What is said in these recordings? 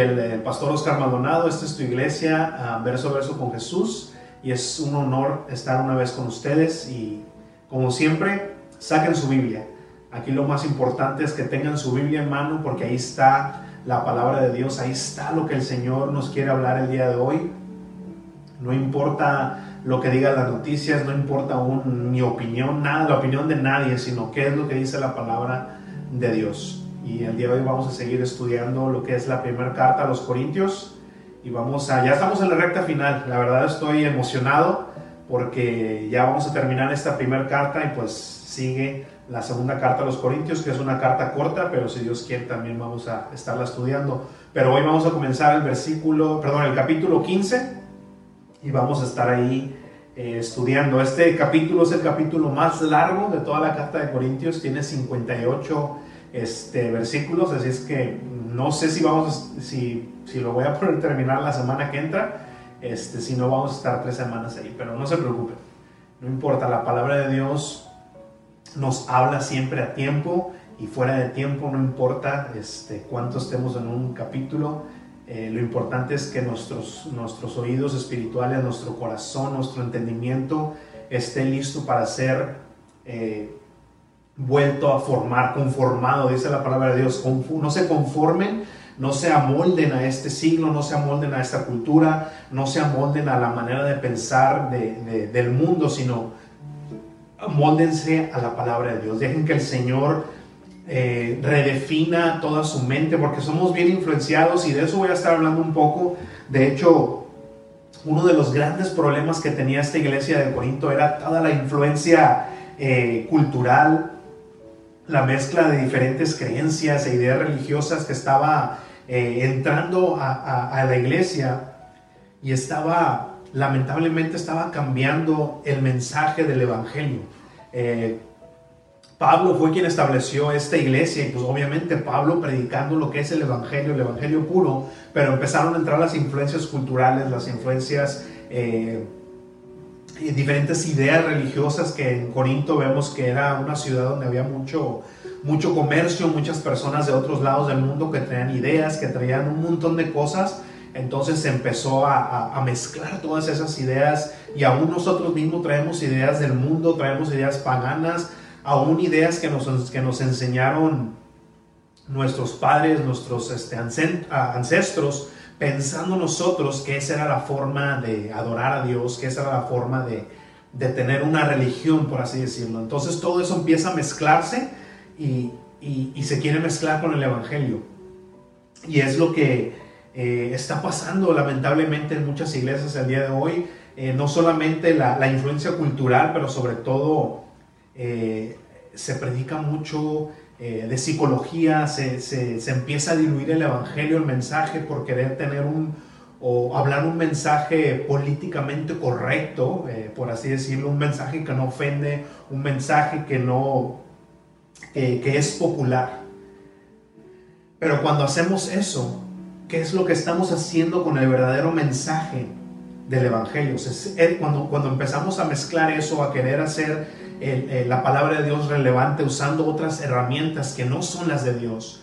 El, pastor Oscar Maldonado, esta es tu iglesia, ah, verso a verso con Jesús, y es un honor estar una vez con ustedes y como siempre, saquen su Biblia. Aquí lo más importante es que tengan su Biblia en mano porque ahí está la palabra de Dios, ahí está lo que el Señor nos quiere hablar el día de hoy. No importa lo que digan las noticias, no importa mi opinión, nada, la opinión de nadie, sino qué es lo que dice la palabra de Dios. Y el día de hoy vamos a seguir estudiando lo que es la primera carta a los Corintios. Y vamos a, ya estamos en la recta final. La verdad estoy emocionado porque ya vamos a terminar esta primera carta y pues sigue la segunda carta a los Corintios, que es una carta corta, pero si Dios quiere también vamos a estarla estudiando. Pero hoy vamos a comenzar el versículo, perdón, el capítulo 15 y vamos a estar ahí eh, estudiando. Este capítulo es el capítulo más largo de toda la carta de Corintios, tiene 58 este, versículos, así es que no sé si vamos, si, si lo voy a poder terminar la semana que entra, este, si no vamos a estar tres semanas ahí, pero no se preocupen, no importa, la palabra de Dios nos habla siempre a tiempo y fuera de tiempo, no importa este, cuánto estemos en un capítulo, eh, lo importante es que nuestros, nuestros oídos espirituales, nuestro corazón, nuestro entendimiento esté listo para ser eh, vuelto a formar, conformado, dice la palabra de Dios, no se conformen, no se amolden a este siglo, no se amolden a esta cultura, no se amolden a la manera de pensar del mundo, sino amoldense a la palabra de Dios. Dejen que el Señor eh, redefina toda su mente, porque somos bien influenciados y de eso voy a estar hablando un poco. De hecho, uno de los grandes problemas que tenía esta iglesia de Corinto era toda la influencia eh, cultural, la mezcla de diferentes creencias e ideas religiosas que estaba eh, entrando a, la iglesia y estaba, lamentablemente, estaba cambiando el mensaje del Evangelio. Eh, Pablo fue quien estableció esta iglesia y pues obviamente Pablo predicando lo que es el Evangelio, el Evangelio puro, pero empezaron a entrar las influencias culturales, las influencias... Eh, diferentes ideas religiosas que en Corinto vemos que era una ciudad donde había mucho, mucho comercio, muchas personas de otros lados del mundo que traían ideas, que traían un montón de cosas. Entonces se empezó a, mezclar todas esas ideas y aún nosotros mismos traemos ideas del mundo, traemos ideas paganas, aún ideas que nos, que nos enseñaron nuestros padres, nuestros este, ancestros pensando nosotros que esa era la forma de adorar a Dios, que esa era la forma de, tener una religión, por así decirlo. Entonces todo eso empieza a mezclarse y, se quiere mezclar con el Evangelio. Y es lo que eh, está pasando lamentablemente en muchas iglesias el día de hoy. Eh, no solamente la, influencia cultural, pero sobre todo eh, se predica mucho eh, de psicología, se, se, empieza a diluir el evangelio, el mensaje, por querer tener un o hablar un mensaje políticamente correcto, eh, por así decirlo, un mensaje que no ofende, un mensaje que no, que, que es popular. Pero cuando hacemos eso, ¿qué es lo que estamos haciendo con el verdadero mensaje del Evangelio? cuando, cuando empezamos a mezclar eso, a querer hacer eh, la palabra de Dios relevante usando otras herramientas que no son las de Dios,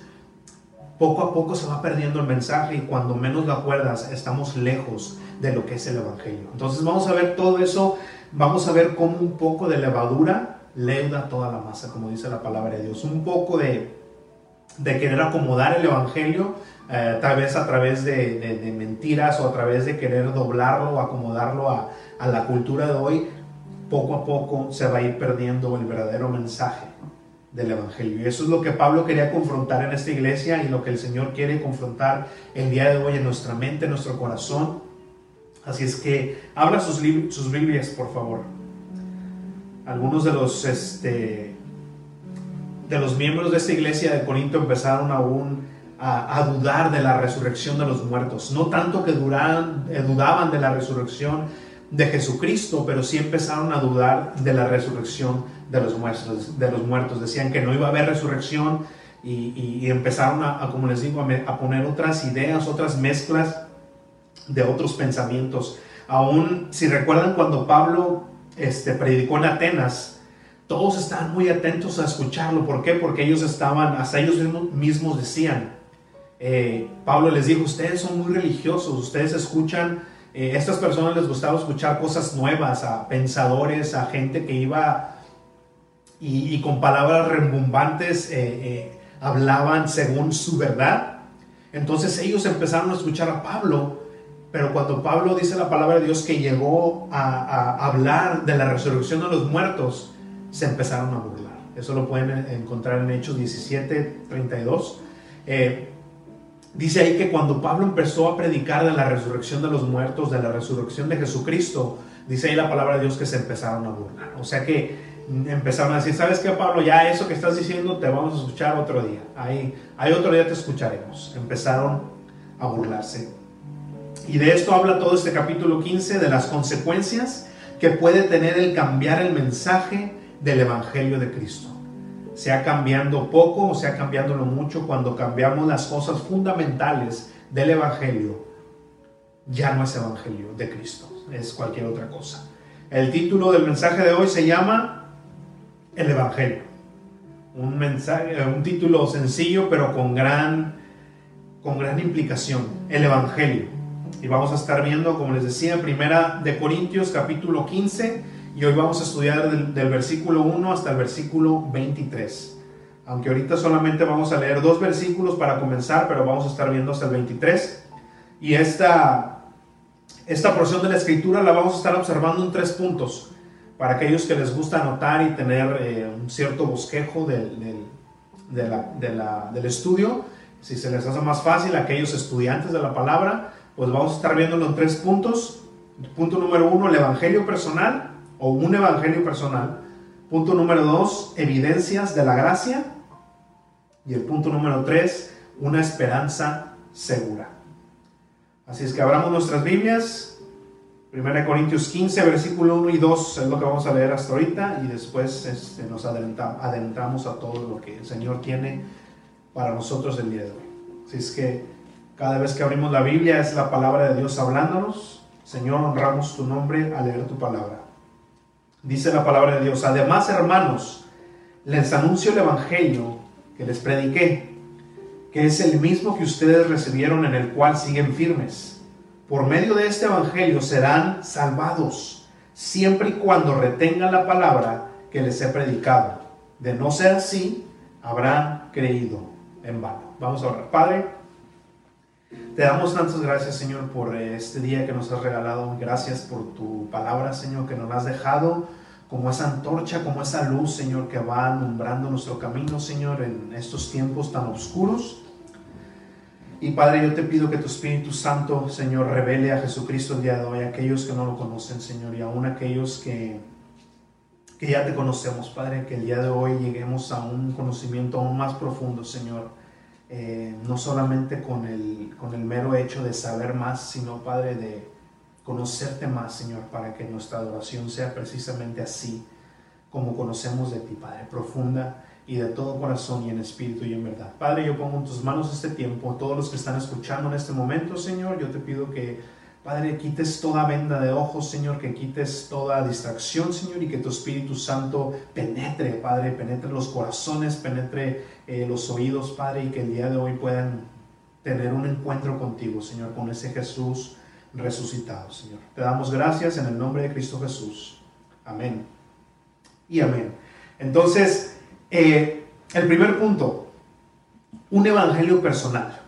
poco a poco se va perdiendo el mensaje y cuando menos lo acuerdas estamos lejos de lo que es el Evangelio. Entonces vamos a ver todo eso, vamos a ver cómo un poco de levadura leuda toda la masa, como dice la palabra de Dios. Un poco de, de querer acomodar el Evangelio, eh, tal vez a través de, mentiras o a través de querer doblarlo o acomodarlo a, a la cultura de hoy, poco a poco se va a ir perdiendo el verdadero mensaje del Evangelio. Y eso es lo que Pablo quería confrontar en esta iglesia y lo que el Señor quiere confrontar el día de hoy en nuestra mente, en nuestro corazón. Así es que abra sus, sus Biblias, por favor. Algunos de los, este, de los miembros de esta iglesia de Corinto empezaron aún a, dudar de la resurrección de los muertos. No tanto que eh, dudaban de la resurrección, de Jesucristo, pero sí empezaron a dudar de la resurrección de los muertos. De los muertos. Decían que no iba a haber resurrección y, empezaron a, como les digo, a, poner otras ideas, otras mezclas de otros pensamientos. Aún, si recuerdan cuando Pablo este, predicó en Atenas, todos estaban muy atentos a escucharlo. ¿Por qué? Porque ellos estaban, hasta ellos mismos decían, eh, Pablo les dijo, ustedes son muy religiosos, ustedes escuchan, eh, estas personas les gustaba escuchar cosas nuevas, a pensadores, a gente que iba y, con palabras rembombantes eh, hablaban según su verdad. Entonces ellos empezaron a escuchar a Pablo, pero cuando Pablo dice la palabra de Dios que llegó a, hablar de la resurrección de los muertos, se empezaron a burlar. Eso lo pueden encontrar en Hechos 17, 32. Dice ahí que cuando Pablo empezó a predicar de la resurrección de los muertos, de la resurrección de Jesucristo, dice ahí la palabra de Dios que se empezaron a burlar. O sea que empezaron a decir, ¿sabes qué, Pablo? Ya eso que estás diciendo te vamos a escuchar otro día. Ahí, ahí otro día te escucharemos. Empezaron a burlarse. Y de esto habla todo este capítulo 15, de las consecuencias que puede tener el cambiar el mensaje del Evangelio de Cristo sea cambiando poco o sea cambiándolo mucho, cuando cambiamos las cosas fundamentales del Evangelio, ya no es Evangelio de Cristo, es cualquier otra cosa. El título del mensaje de hoy se llama El Evangelio. Un, mensaje, un título sencillo pero con gran, con gran implicación. El Evangelio. Y vamos a estar viendo, como les decía, primera de Corintios capítulo 15 y hoy vamos a estudiar del, versículo 1 hasta el versículo 23. Aunque ahorita solamente vamos a leer dos versículos para comenzar, pero vamos a estar viendo hasta el 23. Y esta, esta porción de la escritura la vamos a estar observando en tres puntos. Para aquellos que les gusta anotar y tener eh, un cierto bosquejo del, del estudio, si se les hace más fácil, aquellos estudiantes de la palabra, pues vamos a estar viéndolo en tres puntos. Punto número uno, el evangelio personal o un evangelio personal. Punto número dos, evidencias de la gracia. Y el punto número tres, una esperanza segura. Así es que abramos nuestras Biblias. 1 Corintios 15, versículo 1 y 2 es lo que vamos a leer hasta ahorita y después este, nos adentramos a todo lo que el Señor tiene para nosotros el día de hoy. Así es que cada vez que abrimos la Biblia es la palabra de Dios hablándonos. Señor, honramos tu nombre al leer tu palabra. Dice la palabra de Dios, además hermanos, les anuncio el Evangelio que les prediqué, que es el mismo que ustedes recibieron en el cual siguen firmes. Por medio de este Evangelio serán salvados, siempre y cuando retengan la palabra que les he predicado. De no ser así, habrán creído en vano. Vamos a orar. Padre, te damos tantas gracias, Señor, por este día que nos has regalado. Gracias por tu palabra, Señor, que nos has dejado como esa antorcha, como esa luz, Señor, que va alumbrando nuestro camino, Señor, en estos tiempos tan oscuros. Y Padre, yo te pido que tu Espíritu Santo, Señor, revele a Jesucristo el día de hoy, a aquellos que no lo conocen, Señor, y aún aquellos que, que ya te conocemos, Padre, que el día de hoy lleguemos a un conocimiento aún más profundo, Señor. Eh, no solamente con el, con el mero hecho de saber más, sino, Padre, de, conocerte más, Señor, para que nuestra adoración sea precisamente así como conocemos de ti, Padre, profunda y de todo corazón y en espíritu y en verdad. Padre, yo pongo en tus manos este tiempo, todos los que están escuchando en este momento, Señor, yo te pido que, Padre, quites toda venda de ojos, Señor, que quites toda distracción, Señor, y que tu Espíritu Santo penetre, Padre, penetre los corazones, penetre eh, los oídos, Padre, y que el día de hoy puedan tener un encuentro contigo, Señor, con ese Jesús resucitado, Señor. Te damos gracias en el nombre de Cristo Jesús. Amén. Y amén. Entonces, eh, el primer punto, un evangelio personal.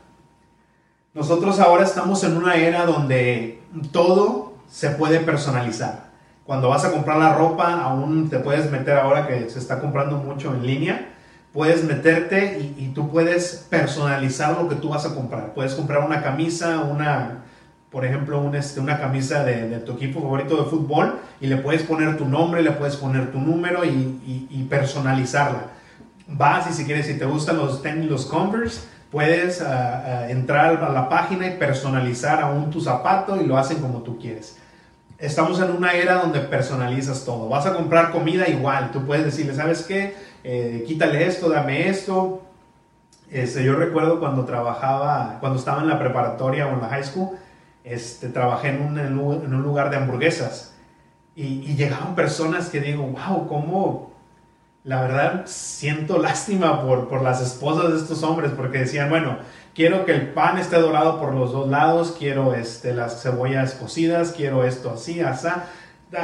Nosotros ahora estamos en una era donde todo se puede personalizar. Cuando vas a comprar la ropa, aún te puedes meter ahora que se está comprando mucho en línea, puedes meterte y, y tú puedes personalizar lo que tú vas a comprar. Puedes comprar una camisa, una, por ejemplo, este, una camisa de, tu equipo favorito de fútbol y le puedes poner tu nombre, le puedes poner tu número y, personalizarla. Vas y si quieres, si te gustan los tenis, los Converse, puedes ah, ah, entrar a la página y personalizar aún tu zapato y lo hacen como tú quieres. Estamos en una era donde personalizas todo. Vas a comprar comida igual. Tú puedes decirle, ¿sabes qué? Eh, quítale esto, dame esto. Este, yo recuerdo cuando trabajaba, cuando estaba en la preparatoria o en la high school, este, trabajé en un, en un, lugar de hamburguesas y, llegaban personas que digo, wow, cómo, la verdad siento lástima por, por las esposas de estos hombres porque decían, bueno, quiero que el pan esté dorado por los dos lados, quiero este, las cebollas cocidas, quiero esto así, así.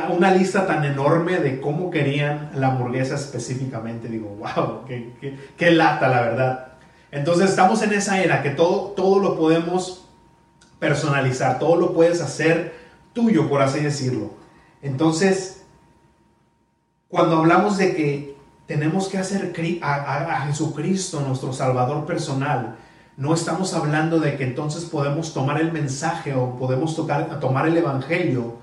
Una lista tan enorme de cómo querían la hamburguesa específicamente. Digo, wow, qué, qué, lata, la verdad. Entonces estamos en esa era que todo, todo lo podemos personalizar, todo lo puedes hacer tuyo, por así decirlo. Entonces, cuando hablamos de que tenemos que hacer a, Jesucristo nuestro Salvador personal, no estamos hablando de que entonces podemos tomar el mensaje o podemos tocar, tomar el Evangelio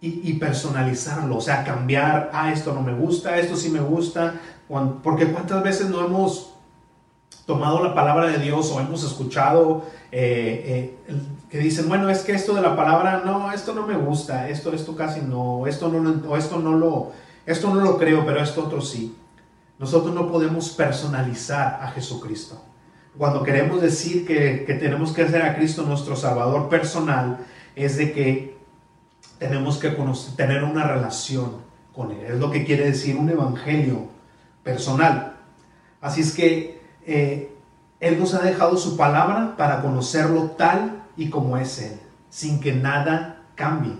y, personalizarlo, o sea, cambiar, ah, esto no me gusta, esto sí me gusta, porque cuántas veces no hemos tomado la palabra de Dios o hemos escuchado eh, eh, que dicen, bueno, es que esto de la palabra, no, esto no me gusta, esto, esto casi no, esto no, esto no lo, esto no lo creo, pero esto otro sí. Nosotros no podemos personalizar a Jesucristo. Cuando queremos decir que, tenemos que hacer a Cristo nuestro Salvador personal, es de que tenemos que tener una relación con Él. Es lo que quiere decir un evangelio personal. Así es que eh, Él nos ha dejado su palabra para conocerlo tal y como es Él, sin que nada cambie,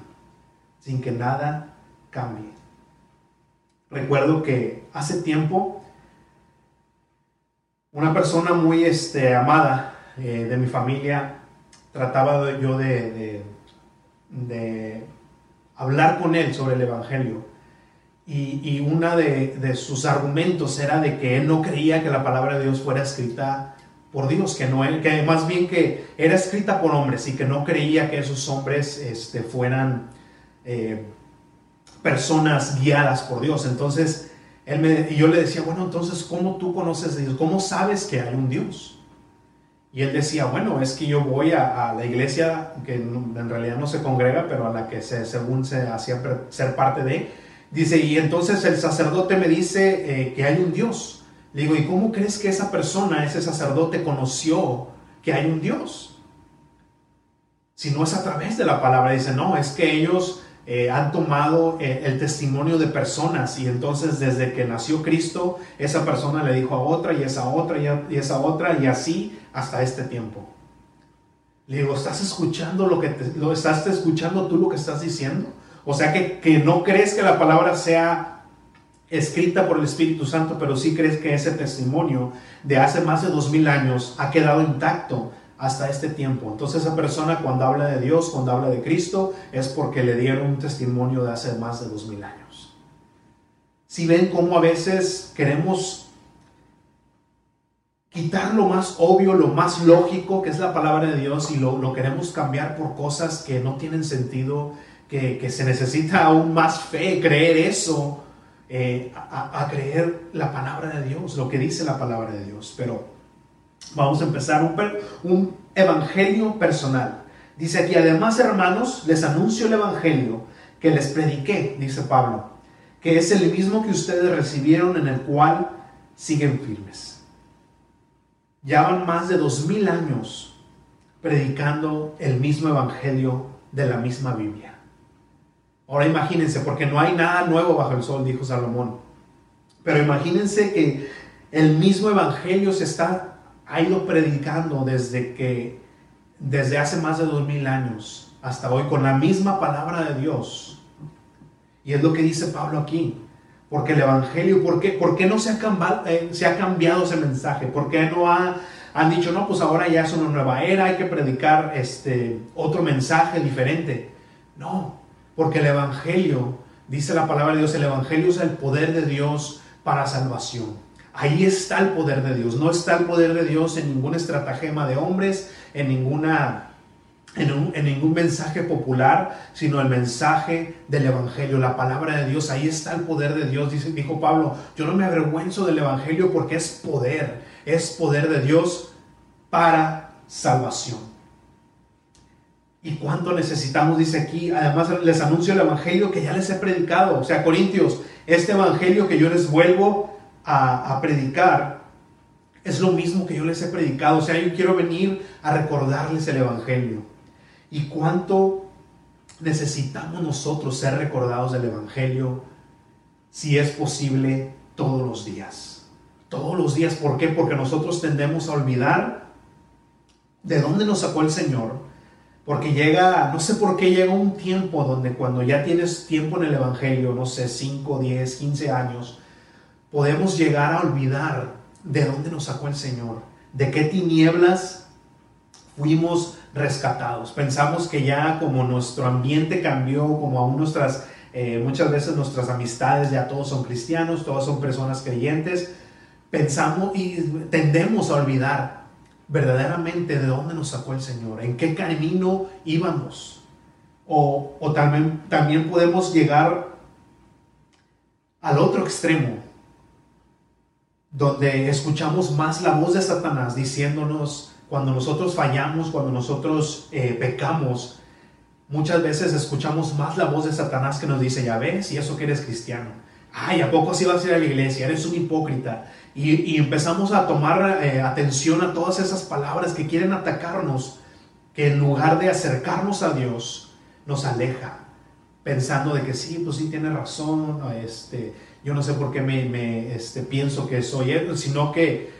sin que nada cambie. Recuerdo que hace tiempo una persona muy este, amada eh, de mi familia trataba yo de, hablar con él sobre el Evangelio. Y, y uno de, de, sus argumentos era de que él no creía que la palabra de Dios fuera escrita por Dios, que, no, que más bien que era escrita por hombres y que no creía que esos hombres este, fueran... Eh, personas guiadas por Dios. Entonces, él me, y yo le decía, bueno, entonces, ¿cómo tú conoces a Dios? ¿Cómo sabes que hay un Dios? Y él decía, bueno, es que yo voy a, la iglesia que en realidad no se congrega, pero a la que se, según se hacía ser parte de. Dice, y entonces el sacerdote me dice eh, que hay un Dios. Le digo, ¿y cómo crees que esa persona, ese sacerdote, conoció que hay un Dios? Si no es a través de la palabra. Dice, no, es que ellos eh, han tomado eh, el testimonio de personas y entonces desde que nació Cristo, esa persona le dijo a otra y esa otra y, esa otra y así hasta este tiempo. Le digo, ¿estás escuchando lo que lo estás escuchando tú lo que estás diciendo? O sea que, que no crees que la palabra sea escrita por el Espíritu Santo, pero sí crees que ese testimonio de hace más de dos mil años ha quedado intacto hasta este tiempo. Entonces esa persona cuando habla de Dios, cuando habla de Cristo, es porque le dieron un testimonio de hace más de dos mil años. Si ven cómo a veces queremos quitar lo más obvio, lo más lógico, que es la palabra de Dios, y lo, queremos cambiar por cosas que no tienen sentido, que, se necesita aún más fe, creer eso, eh, a creer la palabra de Dios, lo que dice la palabra de Dios. Pero Vamos a empezar un, evangelio personal. Dice aquí, además hermanos, les anuncio el evangelio que les prediqué, dice Pablo, que es el mismo que ustedes recibieron en el cual siguen firmes. Ya van más de dos mil años predicando el mismo evangelio de la misma Biblia. Ahora imagínense, porque no hay nada nuevo bajo el sol, dijo Salomón. Pero imagínense que el mismo evangelio se está ha ido predicando desde que, desde hace más de dos mil años hasta hoy, con la misma palabra de Dios. Y es lo que dice Pablo aquí. Porque el Evangelio, ¿por qué, por qué no se ha, cambiado, eh, se ha cambiado ese mensaje? ¿Por qué no ha, han dicho, no, pues ahora ya es una nueva era, hay que predicar este, otro mensaje diferente? No, porque el Evangelio, dice la palabra de Dios, el Evangelio es el poder de Dios para salvación. Ahí está el poder de Dios. No está el poder de Dios en ningún estratagema de hombres, en ninguna en, ningún mensaje popular, sino el mensaje del Evangelio, la palabra de Dios. Ahí está el poder de Dios, dice, dijo Pablo. Yo no me avergüenzo del Evangelio porque es poder, es poder de Dios para salvación. ¿Y cuánto necesitamos? Dice aquí, además les anuncio el Evangelio que ya les he predicado. O sea, Corintios, este Evangelio que yo les vuelvo a, predicar, es lo mismo que yo les he predicado. O sea, yo quiero venir a recordarles el Evangelio. Y cuánto necesitamos nosotros ser recordados del Evangelio, si es posible, todos los días. Todos los días. ¿Por qué? Porque nosotros tendemos a olvidar de dónde nos sacó el Señor, porque llega, no sé por qué llega un tiempo donde cuando ya tienes tiempo en el Evangelio, no sé, 5, 10, 15 años, podemos llegar a olvidar de dónde nos sacó el Señor, de qué tinieblas fuimos rescatados. Pensamos que ya como nuestro ambiente cambió, como aún nuestras, eh, muchas veces nuestras amistades ya todos son cristianos, todos son personas creyentes, pensamos y tendemos a olvidar verdaderamente de dónde nos sacó el Señor, en qué camino íbamos. O, o también, también podemos llegar al otro extremo, donde escuchamos más la voz de Satanás diciéndonos, cuando nosotros fallamos, cuando nosotros eh, pecamos, muchas veces escuchamos más la voz de Satanás que nos dice, ya ves, y eso que eres cristiano. Ay, ¿a poco así vas a ir a la iglesia? Eres un hipócrita. Y, empezamos a tomar eh, atención a todas esas palabras que quieren atacarnos, que en lugar de acercarnos a Dios, nos aleja, pensando de que sí, pues sí tiene razón, este, yo no sé por qué me, me este, pienso que soy él, sino que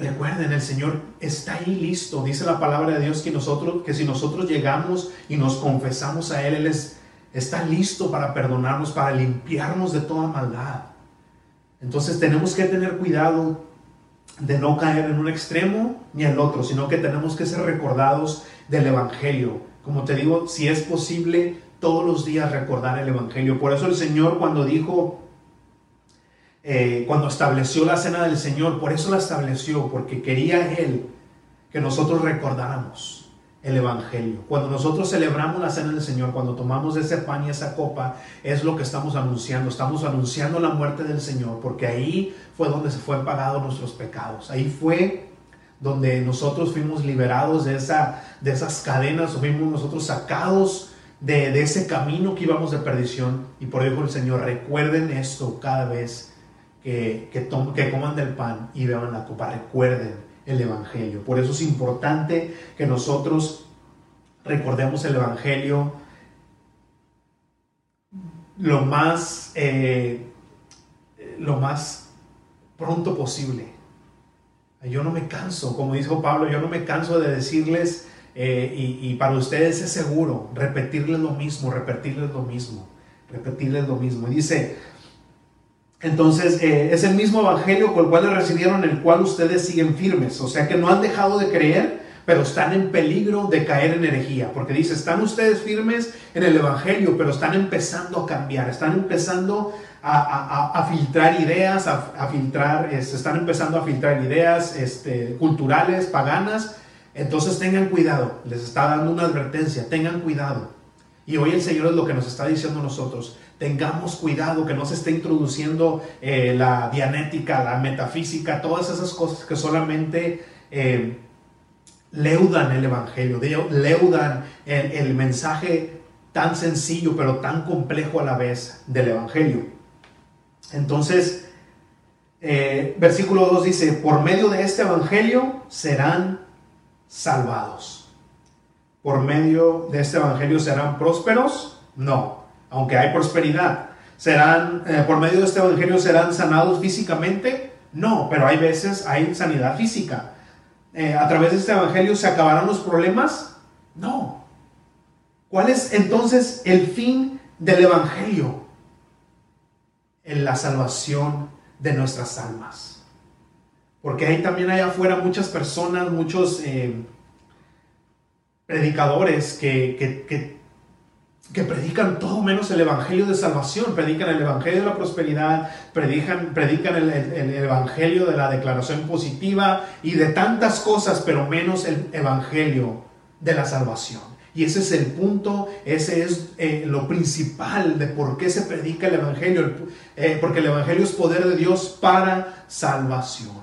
Recuerden, el Señor está ahí listo. Dice la palabra de Dios que nosotros, que si nosotros llegamos y nos confesamos a Él, Él está listo para perdonarnos, para limpiarnos de toda maldad. Entonces tenemos que tener cuidado de no caer en un extremo ni el otro, sino que tenemos que ser recordados del Evangelio. Como te digo, si es posible, todos los días recordar el Evangelio. Por eso el Señor cuando dijo, eh, cuando estableció la cena del Señor, por eso la estableció, porque quería Él que nosotros recordáramos el Evangelio. Cuando nosotros celebramos la cena del Señor, cuando tomamos ese pan y esa copa, es lo que estamos anunciando. Estamos anunciando la muerte del Señor, porque ahí fue donde se fue pagado nuestros pecados. Ahí fue donde nosotros fuimos liberados de, esa, de esas cadenas, fuimos nosotros sacados de, de ese camino que íbamos de perdición. Y por eso el Señor, recuerden esto cada vez que, que, coman del pan y beban la copa, recuerden el Evangelio. Por eso es importante que nosotros recordemos el Evangelio lo más, eh, lo más pronto posible. Yo no me canso, como dijo Pablo, yo no me canso de decirles, eh, y, y, para ustedes es seguro, repetirles lo mismo, repetirles lo mismo, repetirles lo mismo. Y dice, entonces, eh, es el mismo evangelio con el cual recibieron, el cual ustedes siguen firmes. O sea que no han dejado de creer, pero están en peligro de caer en herejía. Porque dice, están ustedes firmes en el evangelio, pero están empezando a cambiar, están empezando a, filtrar ideas, a, filtrar, este, están empezando a filtrar ideas este, culturales, paganas. Entonces tengan cuidado, les está dando una advertencia, tengan cuidado. Y hoy el Señor es lo que nos está diciendo a nosotros tengamos cuidado que no se esté introduciendo eh, la dianética, la metafísica, todas esas cosas que solamente eh, leudan el Evangelio, leudan el, mensaje tan sencillo pero tan complejo a la vez del Evangelio. Entonces, eh, versículo 2 dice, por medio de este Evangelio serán salvados. Por medio de este Evangelio serán prósperos. No, aunque hay prosperidad. ¿Serán, eh, por medio de este evangelio, serán sanados físicamente? No, pero hay veces hay sanidad física. Eh, ¿A través de este evangelio se acabarán los problemas? No. ¿Cuál es entonces el fin del evangelio? En la salvación de nuestras almas. Porque ahí también hay afuera muchas personas, muchos eh, predicadores que predican todo menos el Evangelio de salvación, predican el Evangelio de la prosperidad, predican, predican el, Evangelio de la declaración positiva y de tantas cosas, pero menos el Evangelio de la salvación. Y ese es el punto, ese es eh, lo principal de por qué se predica el Evangelio, eh, porque el Evangelio es poder de Dios para salvación.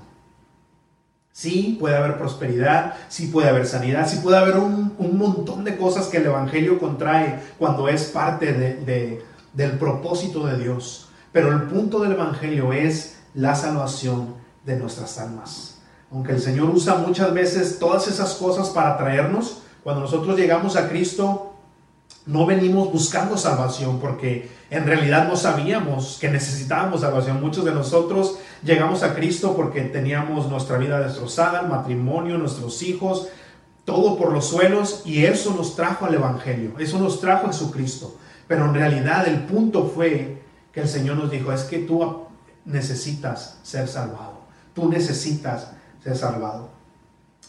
Sí, puede haber prosperidad, sí puede haber sanidad, sí puede haber un, montón de cosas que el Evangelio contrae cuando es parte del propósito de Dios. Pero el punto del Evangelio es la salvación de nuestras almas. Aunque el Señor usa muchas veces todas esas cosas para traernos, cuando nosotros llegamos a Cristo, no venimos buscando salvación porque en realidad no sabíamos que necesitábamos salvación. Muchos de nosotros llegamos a Cristo porque teníamos nuestra vida destrozada, el matrimonio, nuestros hijos, todo por los suelos y eso nos trajo al Evangelio, eso nos trajo a Jesucristo. Pero en realidad el punto fue que el Señor nos dijo, es que tú necesitas ser salvado, tú necesitas ser salvado.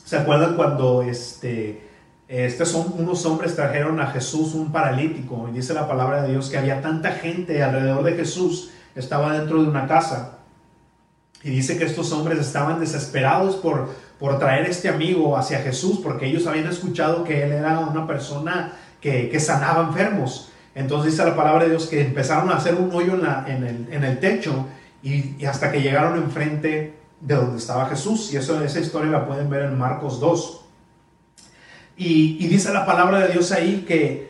¿Se acuerdan cuando este, estos son unos hombres trajeron a Jesús un paralítico? Y dice la palabra de Dios que había tanta gente alrededor de Jesús, estaba dentro de una casa. Y dice que estos hombres estaban desesperados por, por traer este amigo hacia Jesús, porque ellos habían escuchado que él era una persona que, que sanaba enfermos. Entonces dice la palabra de Dios que empezaron a hacer un hoyo en, la, en, el, en el, techo y, hasta que llegaron enfrente de donde estaba Jesús. Y eso, esa historia la pueden ver en Marcos 2. Y, y dice la palabra de Dios ahí que,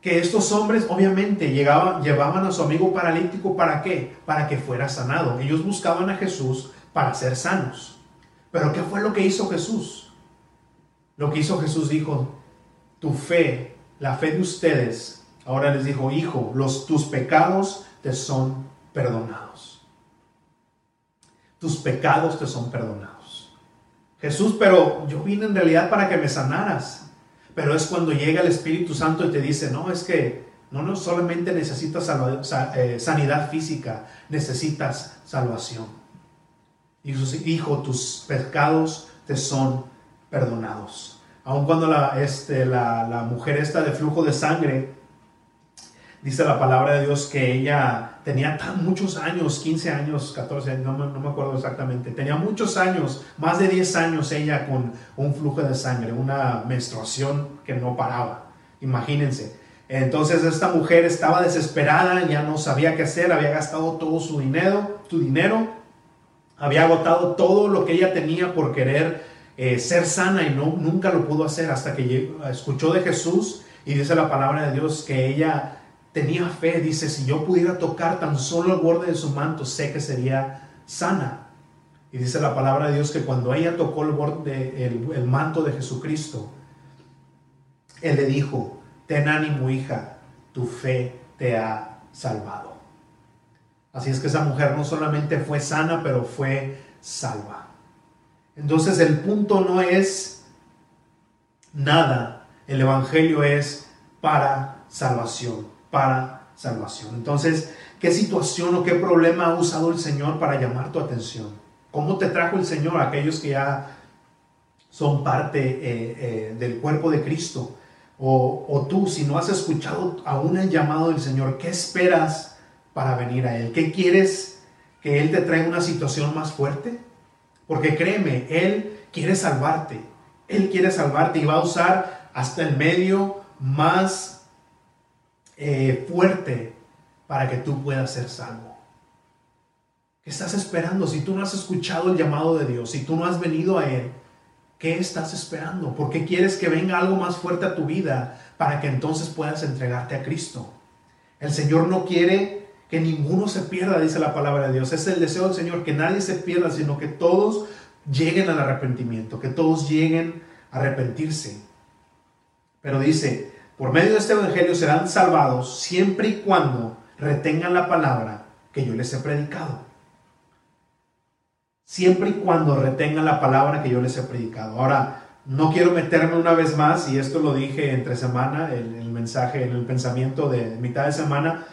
que estos hombres obviamente llevaban a su amigo paralítico para qué? Para que fuera sanado. Ellos buscaban a Jesús para ser sanos. Pero ¿qué fue lo que hizo Jesús? Lo que hizo Jesús dijo, tu fe, la fe de ustedes, ahora les dijo, hijo, los, tus pecados te son perdonados tus pecados te son perdonados. Jesús, pero yo vine en realidad para que me sanaras. Pero es cuando llega el Espíritu Santo y te dice, no, es que no, no solamente necesitas eh, sanidad física, necesitas salvación. Y hijo, tus pecados te son perdonados. Aun cuando la, este, la, la mujer esta de flujo de sangre, dice la palabra de Dios que ella tenía tan muchos años, 15 años, 14, no, no, me acuerdo exactamente, tenía muchos años, más de 10 años ella con un flujo de sangre, una menstruación que no paraba, imagínense. Entonces esta mujer estaba desesperada, ya no sabía qué hacer, había gastado todo su dinero, su dinero, había agotado todo lo que ella tenía por querer eh, ser sana y no, nunca lo pudo hacer hasta que escuchó de Jesús y dice la palabra de Dios que ella tenía fe, dice, si yo pudiera tocar tan solo el borde de su manto, sé que sería sana. Y dice la palabra de Dios que cuando ella tocó el, borde, el, manto de Jesucristo, Él le dijo, ten ánimo hija, tu fe te ha salvado. Así es que esa mujer no solamente fue sana, pero fue salva. Entonces el punto no es nada, el Evangelio es para salvación para salvación. Entonces, ¿qué situación o qué problema ha usado el Señor para llamar tu atención? ¿Cómo te trajo el Señor a aquellos que ya son parte eh, eh, del cuerpo de Cristo? O, o, tú, si no has escuchado aún el llamado del Señor, ¿qué esperas para venir a Él? ¿Qué quieres que Él te traiga una situación más fuerte? Porque créeme, Él quiere salvarte. Él quiere salvarte y va a usar hasta el medio más eh, fuerte para que tú puedas ser salvo. ¿Qué estás esperando? Si tú no has escuchado el llamado de Dios, si tú no has venido a Él, ¿qué estás esperando? ¿Por qué quieres que venga algo más fuerte a tu vida para que entonces puedas entregarte a Cristo? El Señor no quiere que ninguno se pierda, dice la palabra de Dios. Es el deseo del Señor que nadie se pierda, sino que todos lleguen al arrepentimiento, que todos lleguen a arrepentirse. Pero dice, por medio de este evangelio serán salvados siempre y cuando retengan la palabra que yo les he predicado. Siempre y cuando retengan la palabra que yo les he predicado. Ahora, no quiero meterme una vez más, y esto lo dije entre semana, el, el mensaje, en el pensamiento de mitad de semana,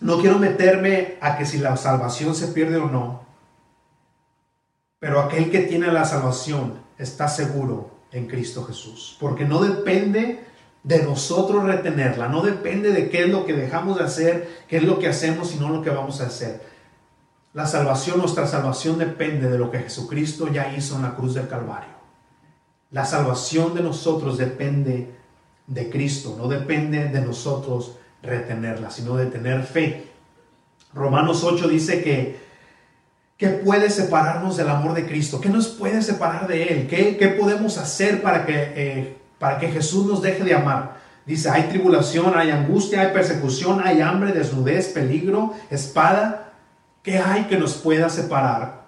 no quiero meterme a que si la salvación se pierde o no, pero aquel que tiene la salvación está seguro en Cristo Jesús, porque no depende de nosotros retenerla. No depende de qué es lo que dejamos de hacer, qué es lo que hacemos, sino lo que vamos a hacer. La salvación, nuestra salvación depende de lo que Jesucristo ya hizo en la cruz del Calvario. La salvación de nosotros depende de Cristo, no depende de nosotros retenerla, sino de tener fe. Romanos 8 dice que, ¿qué puede separarnos del amor de Cristo? ¿Qué nos puede separar de Él? ¿Qué, qué podemos hacer para que eh, para que Jesús nos deje de amar. Dice, hay tribulación, hay angustia, hay persecución, hay hambre, desnudez, peligro, espada. ¿Qué hay que nos pueda separar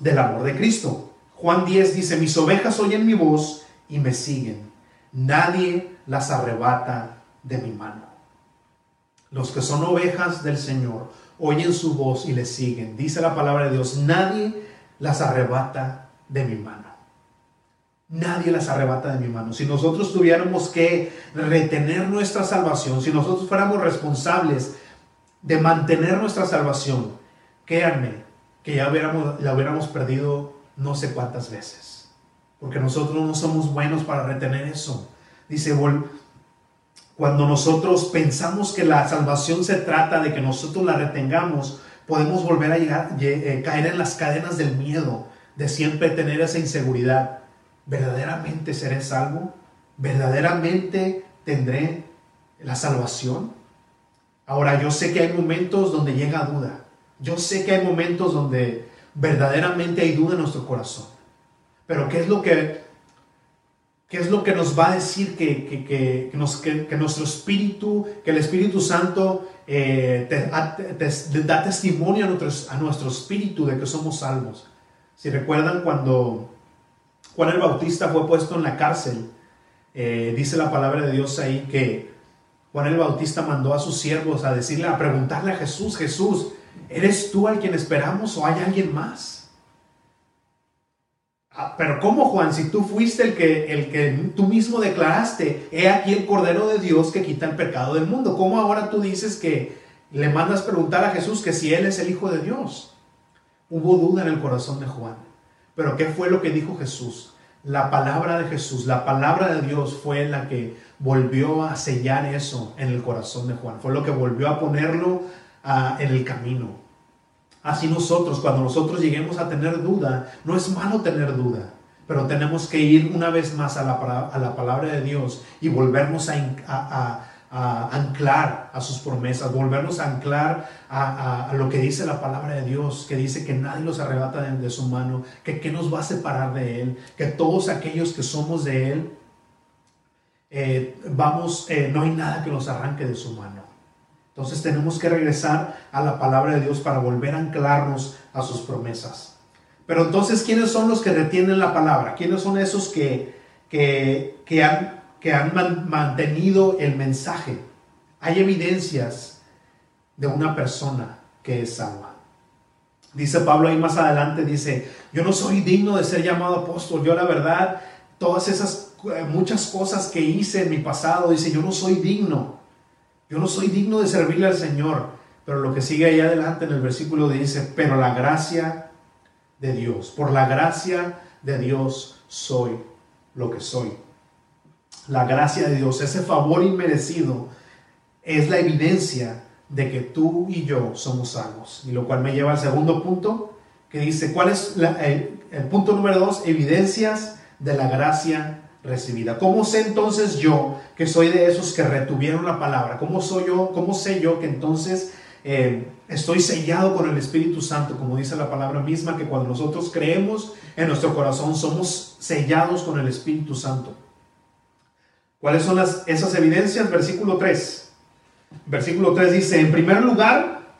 del amor de Cristo? Juan 10 dice, mis ovejas oyen mi voz y me siguen. Nadie las arrebata de mi mano. Los que son ovejas del Señor oyen su voz y le siguen. Dice la palabra de Dios, nadie las arrebata de mi mano. Nadie las arrebata de mi mano. Si nosotros tuviéramos que retener nuestra salvación, si nosotros fuéramos responsables de mantener nuestra salvación, créanme que ya hubiéramos, la hubiéramos perdido no sé cuántas veces. Porque nosotros no somos buenos para retener eso. Dice, cuando nosotros pensamos que la salvación se trata de que nosotros la retengamos, podemos volver a llegar, eh, caer en las cadenas del miedo, de siempre tener esa inseguridad. ¿Verdaderamente seré salvo? ¿Verdaderamente tendré la salvación? Ahora, yo sé que hay momentos donde llega duda. Yo sé que hay momentos donde verdaderamente hay duda en nuestro corazón. Pero ¿qué es lo que, qué es lo que nos va a decir que, que, que, que nuestro espíritu, que el Espíritu Santo eh, da testimonio a nuestro, a nuestro espíritu de que somos salvos? Si recuerdan cuando Juan el Bautista fue puesto en la cárcel, eh, dice la palabra de Dios ahí que Juan el Bautista mandó a sus siervos a decirle, a preguntarle a Jesús, Jesús, ¿eres tú al quien esperamos o hay alguien más? Ah, pero ¿cómo Juan? Si tú fuiste el que, el que tú mismo declaraste, he aquí el Cordero de Dios que quita el pecado del mundo. ¿Cómo ahora tú dices que le mandas preguntar a Jesús que si Él es el Hijo de Dios? Hubo duda en el corazón de Juan. Pero ¿qué fue lo que dijo Jesús? La palabra de Jesús, la palabra de Dios fue la que volvió a sellar eso en el corazón de Juan. Fue lo que volvió a ponerlo ah, en el camino. Así nosotros, cuando nosotros lleguemos a tener duda, no es malo tener duda, pero tenemos que ir una vez más a la, a la palabra de Dios y volvernos a, anclar a sus promesas, volvernos a anclar a, lo que dice la palabra de Dios, que dice que nadie los arrebata de, su mano, que qué nos va a separar de Él, que todos aquellos que somos de Él, eh, vamos, eh, no hay nada que nos arranque de su mano. Entonces tenemos que regresar a la palabra de Dios para volver a anclarnos a sus promesas. Pero entonces, ¿quiénes son los que retienen la palabra? ¿Quiénes son esos que, que, que han que han mantenido el mensaje. Hay evidencias de una persona que es salva. Dice Pablo ahí más adelante, dice, yo no soy digno de ser llamado apóstol. Yo la verdad, todas esas eh, muchas cosas que hice en mi pasado, dice, yo no soy digno. Yo no soy digno de servirle al Señor. Pero lo que sigue ahí adelante en el versículo dice, pero la gracia de Dios, por la gracia de Dios soy lo que soy la gracia de Dios, ese favor inmerecido, es la evidencia de que tú y yo somos salvos. Y lo cual me lleva al segundo punto, que dice, ¿cuál es el, punto número dos? Evidencias de la gracia recibida. ¿Cómo sé entonces yo que soy de esos que retuvieron la palabra? ¿Cómo soy yo? ¿Cómo sé yo que entonces eh, estoy sellado con el Espíritu Santo? Como dice la palabra misma, que cuando nosotros creemos en nuestro corazón somos sellados con el Espíritu Santo. ¿Cuáles son esas evidencias? Versículo 3. Versículo 3 dice, en primer lugar,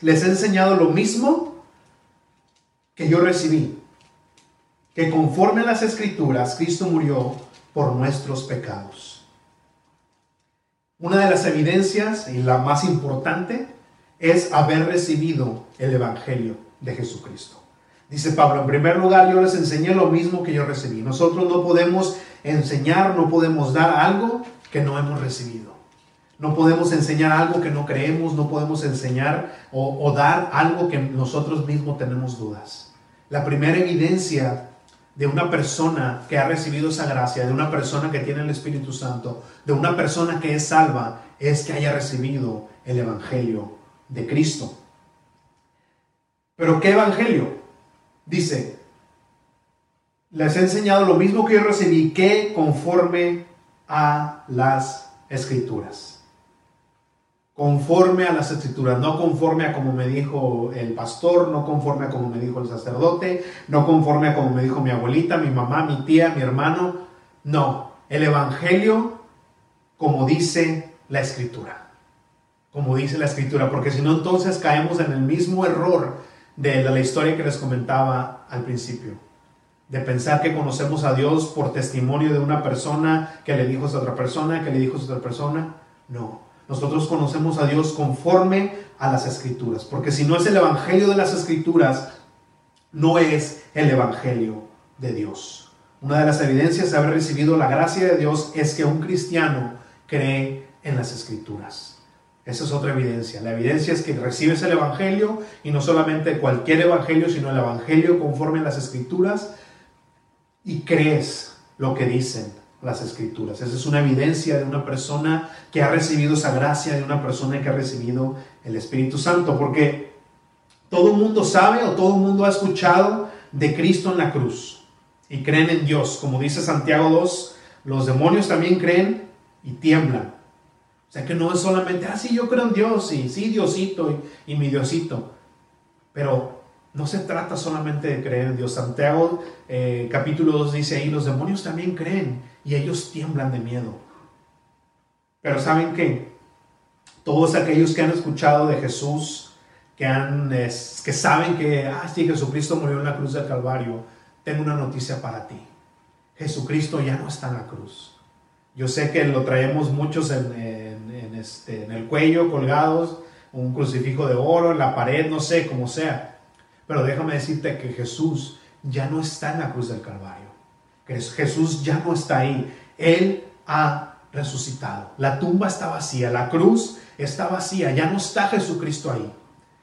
les he enseñado lo mismo que yo recibí, que conforme a las escrituras, Cristo murió por nuestros pecados. Una de las evidencias, y la más importante, es haber recibido el Evangelio de Jesucristo. Dice Pablo, en primer lugar yo les enseñé lo mismo que yo recibí. Nosotros no podemos enseñar, no podemos dar algo que no hemos recibido. No podemos enseñar algo que no creemos, no podemos enseñar o, dar algo que nosotros mismos tenemos dudas. La primera evidencia de una persona que ha recibido esa gracia, de una persona que tiene el Espíritu Santo, de una persona que es salva, es que haya recibido el Evangelio de Cristo. Pero ¿qué Evangelio? Dice, les he enseñado lo mismo que yo recibí, que conforme a las escrituras. Conforme a las escrituras, no conforme a como me dijo el pastor, no conforme a como me dijo el sacerdote, no conforme a como me dijo mi abuelita, mi mamá, mi tía, mi hermano. No, el Evangelio como dice la escritura. Como dice la escritura, porque si no entonces caemos en el mismo error de la historia que les comentaba al principio de pensar que conocemos a Dios por testimonio de una persona que le dijo a otra persona, que le dijo a otra persona. No, nosotros conocemos a Dios conforme a las escrituras, porque si no es el Evangelio de las escrituras, no es el Evangelio de Dios. Una de las evidencias de haber recibido la gracia de Dios es que un cristiano cree en las escrituras. Esa es otra evidencia. La evidencia es que recibes el Evangelio y no solamente cualquier Evangelio, sino el Evangelio conforme a las escrituras y crees lo que dicen las escrituras. Esa es una evidencia de una persona que ha recibido esa gracia, de una persona que ha recibido el Espíritu Santo, porque todo el mundo sabe o todo el mundo ha escuchado de Cristo en la cruz y creen en Dios. Como dice Santiago 2, los demonios también creen y tiemblan. O sea que no es solamente, ah, sí, yo creo en Dios, y sí, Diosito y, y mi Diosito. Pero no se trata solamente de creer en Dios. Santiago eh, capítulo 2 dice ahí, los demonios también creen y ellos tiemblan de miedo. Pero ¿saben qué? Todos aquellos que han escuchado de Jesús, que, han, que saben que, ah, sí, Jesucristo murió en la cruz del Calvario, tengo una noticia para ti. Jesucristo ya no está en la cruz. Yo sé que lo traemos muchos en, este, en el cuello, colgados, un crucifijo de oro, en la pared, no sé, como sea. Pero déjame decirte que Jesús ya no está en la cruz del Calvario. Que Jesús ya no está ahí. Él ha resucitado. La tumba está vacía, la cruz está vacía, ya no está Jesucristo ahí.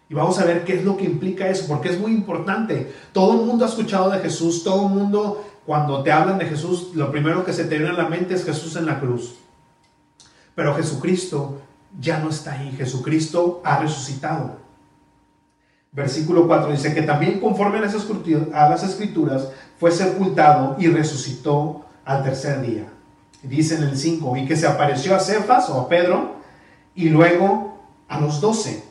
Y vamos a ver qué es lo que implica eso, porque es muy importante. Todo el mundo ha escuchado de Jesús, todo el mundo, cuando te hablan de Jesús, lo primero que se te viene a la mente es Jesús en la cruz. Pero Jesucristo ya no está ahí, Jesucristo ha resucitado. Versículo 4 dice que también conforme a las, escrituras fue sepultado y resucitó al tercer día. Dice en el 5, y que se apareció a Cefas o a Pedro y luego a los doce.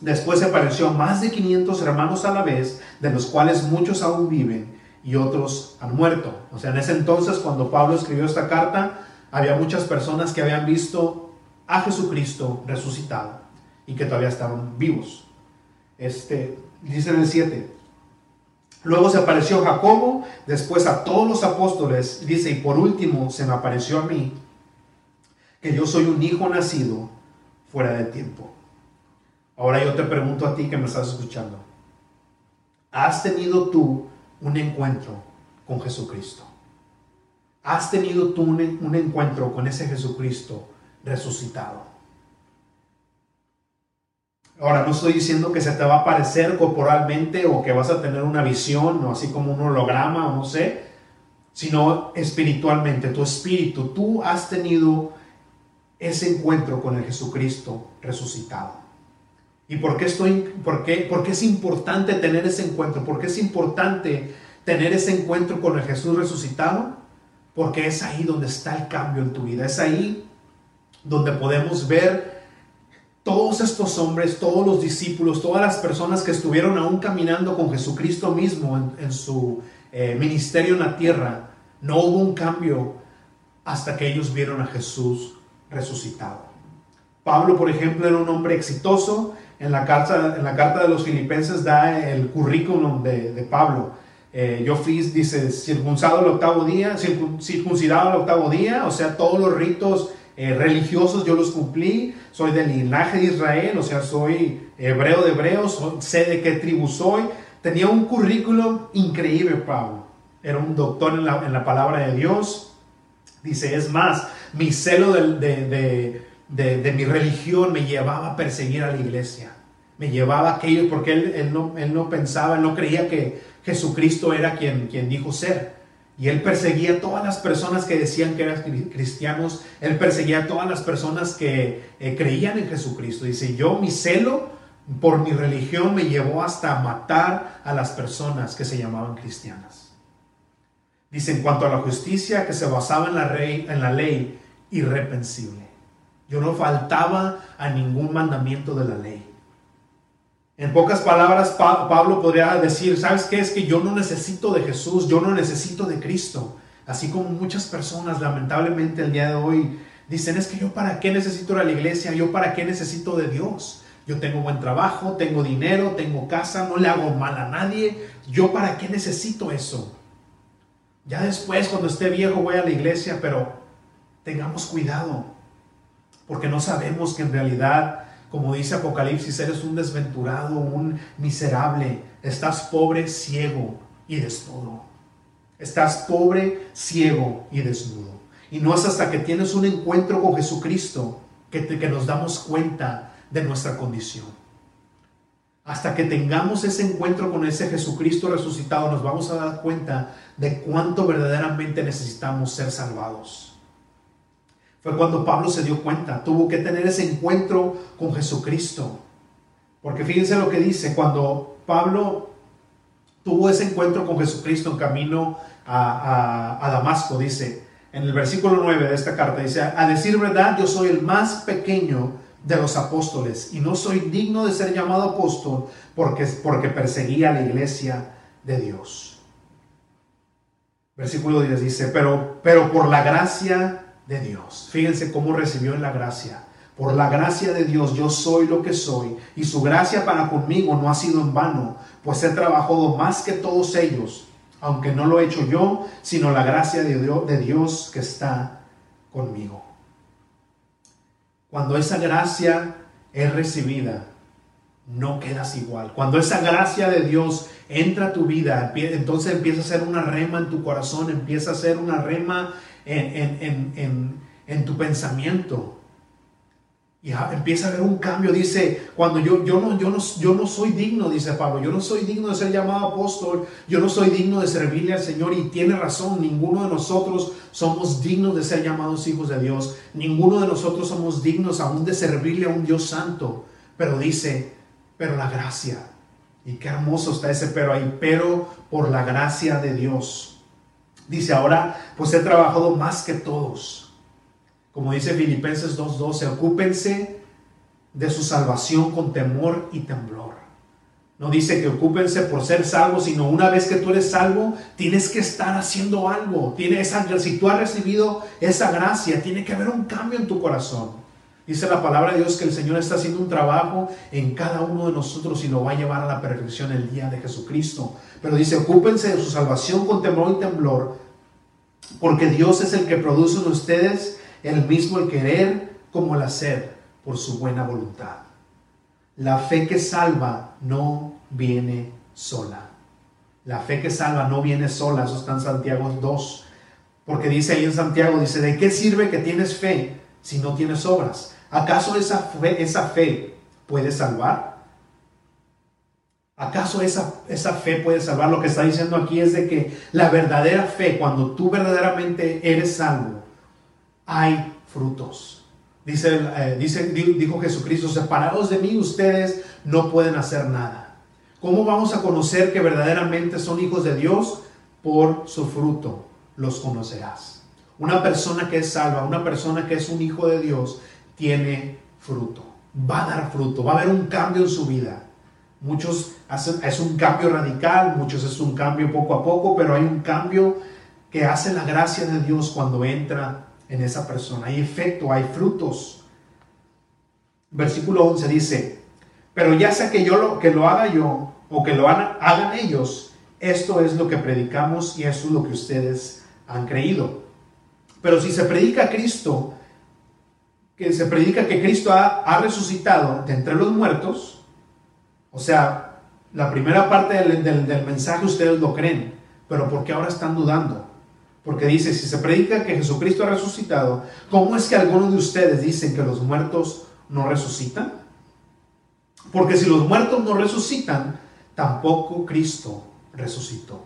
Después se apareció más de 500 hermanos a la vez, de los cuales muchos aún viven y otros han muerto. O sea, en ese entonces, cuando Pablo escribió esta carta, había muchas personas que habían visto a Jesucristo resucitado y que todavía estaban vivos. Este, dice en el 7. Luego se apareció Jacobo, después a todos los apóstoles, dice, y por último se me apareció a mí, que yo soy un hijo nacido fuera de tiempo. Ahora yo te pregunto a ti que me estás escuchando, ¿has tenido tú un encuentro con Jesucristo? ¿Has tenido tú un, encuentro con ese Jesucristo resucitado? Ahora, no estoy diciendo que se te va a aparecer corporalmente o que vas a tener una visión o así como un holograma o no sé, sino espiritualmente, tu espíritu, tú has tenido ese encuentro con el Jesucristo resucitado. ¿Y por qué, estoy, por, qué, por qué es importante tener ese encuentro? ¿Por qué es importante tener ese encuentro con el Jesús resucitado? Porque es ahí donde está el cambio en tu vida. Es ahí donde podemos ver todos estos hombres, todos los discípulos, todas las personas que estuvieron aún caminando con Jesucristo mismo en, su eh, ministerio en la tierra. No hubo un cambio hasta que ellos vieron a Jesús resucitado. Pablo, por ejemplo, era un hombre exitoso. En la carta, en la carta de los filipenses da el currículum de, Pablo. Eh, yo fui, dice, circuncidado el octavo día, circuncidado el octavo día, o sea, todos los ritos eh, religiosos yo los cumplí, soy del linaje de Israel, o sea, soy hebreo de hebreos, sé de qué tribu soy. Tenía un currículum increíble, Pablo. Era un doctor en la, en la palabra de Dios. Dice, es más, mi celo de, mi religión me llevaba a perseguir a la iglesia. Me llevaba a aquello porque él, no, él no pensaba, él no creía que Jesucristo era quien, quien dijo ser. Y él perseguía a todas las personas que decían que eran cristianos. Él perseguía a todas las personas que eh, creían en Jesucristo. Dice, yo mi celo por mi religión me llevó hasta matar a las personas que se llamaban cristianas. Dice, en cuanto a la justicia que se basaba en la, en la ley, irrepensible. Yo no faltaba a ningún mandamiento de la ley. En pocas palabras, Pablo podría decir, ¿sabes qué? Es que yo no necesito de Jesús, yo no necesito de Cristo. Así como muchas personas, lamentablemente, el día de hoy dicen, es que yo para qué necesito ir a la iglesia, yo para qué necesito de Dios. Yo tengo buen trabajo, tengo dinero, tengo casa, no le hago mal a nadie. ¿Yo para qué necesito eso? Ya después, cuando esté viejo, voy a la iglesia, pero tengamos cuidado, porque no sabemos que en realidad, como dice Apocalipsis, eres un desventurado, un miserable, estás pobre, ciego y desnudo. Estás pobre, ciego y desnudo. Y no es hasta que tienes un encuentro con Jesucristo que, que nos damos cuenta de nuestra condición. Hasta que tengamos ese encuentro con ese Jesucristo resucitado, nos vamos a dar cuenta de cuánto verdaderamente necesitamos ser salvados. Cuando Pablo se dio cuenta, tuvo que tener ese encuentro con Jesucristo. Porque fíjense lo que dice, cuando Pablo tuvo ese encuentro con Jesucristo en camino a, a Damasco, dice, en el versículo 9 de esta carta, dice, a decir verdad, yo soy el más pequeño de los apóstoles y no soy digno de ser llamado apóstol porque, porque perseguía a la iglesia de Dios. Versículo 10 dice, pero, pero por la gracia de Dios. Fíjense cómo recibió en la gracia. Por la gracia de Dios yo soy lo que soy y su gracia para conmigo no ha sido en vano, pues he trabajado más que todos ellos, aunque no lo he hecho yo, sino la gracia de Dios, que está conmigo. Cuando esa gracia es recibida, no quedas igual. Cuando esa gracia de Dios entra a tu vida, entonces empieza a ser una rema en tu corazón, empieza a ser una rema en, tu pensamiento. Y empieza a haber un cambio, dice, cuando yo, yo, no, yo, no, yo no soy digno, dice Pablo, yo no soy digno de ser llamado apóstol, yo no soy digno de servirle al Señor y tiene razón, ninguno de nosotros somos dignos de ser llamados hijos de Dios, ninguno de nosotros somos dignos aún de servirle a un Dios santo, pero dice, pero la gracia, y qué hermoso está ese pero ahí, pero por la gracia de Dios Dice, ahora pues he trabajado más que todos. Como dice Filipenses 2.12, ocúpense de su salvación con temor y temblor. No dice que ocúpense por ser salvos, sino una vez que tú eres salvo, tienes que estar haciendo algo. Tiene esa, si tú has recibido esa gracia, tiene que haber un cambio en tu corazón. Dice la palabra de Dios que el Señor está haciendo un trabajo en cada uno de nosotros y lo va a llevar a la perfección el día de Jesucristo. Pero dice, ocúpense de su salvación con temor y temblor, porque Dios es el que produce en ustedes el mismo el querer como el hacer por su buena voluntad. La fe que salva no viene sola. La fe que salva no viene sola, eso está en Santiago 2. Porque dice ahí en Santiago, dice, ¿de qué sirve que tienes fe si no tienes obras? ¿Acaso esa fe, puede salvar? ¿Acaso esa, esa fe puede salvar? Lo que está diciendo aquí es de que la verdadera fe, cuando tú verdaderamente eres salvo, hay frutos. Dice, eh, dice, dijo Jesucristo, separados de mí ustedes no pueden hacer nada. ¿Cómo vamos a conocer que verdaderamente son hijos de Dios? Por su fruto los conocerás. Una persona que es salva, una persona que es un hijo de Dios, tiene fruto. Va a dar fruto, va a haber un cambio en su vida. Muchos hacen, es un cambio radical, muchos es un cambio poco a poco, pero hay un cambio que hace la gracia de Dios cuando entra en esa persona. Hay efecto, hay frutos. Versículo 11 dice, pero ya sea que yo lo, que lo haga yo o que lo hagan, ellos, esto es lo que predicamos y esto es lo que ustedes han creído. Pero si se predica a Cristo, que se predica que Cristo ha, resucitado de entre los muertos, o sea, la primera parte del, mensaje ustedes lo creen, pero ¿por qué ahora están dudando? Porque dice, si se predica que Jesucristo ha resucitado, ¿cómo es que algunos de ustedes dicen que los muertos no resucitan? Porque si los muertos no resucitan, tampoco Cristo resucitó.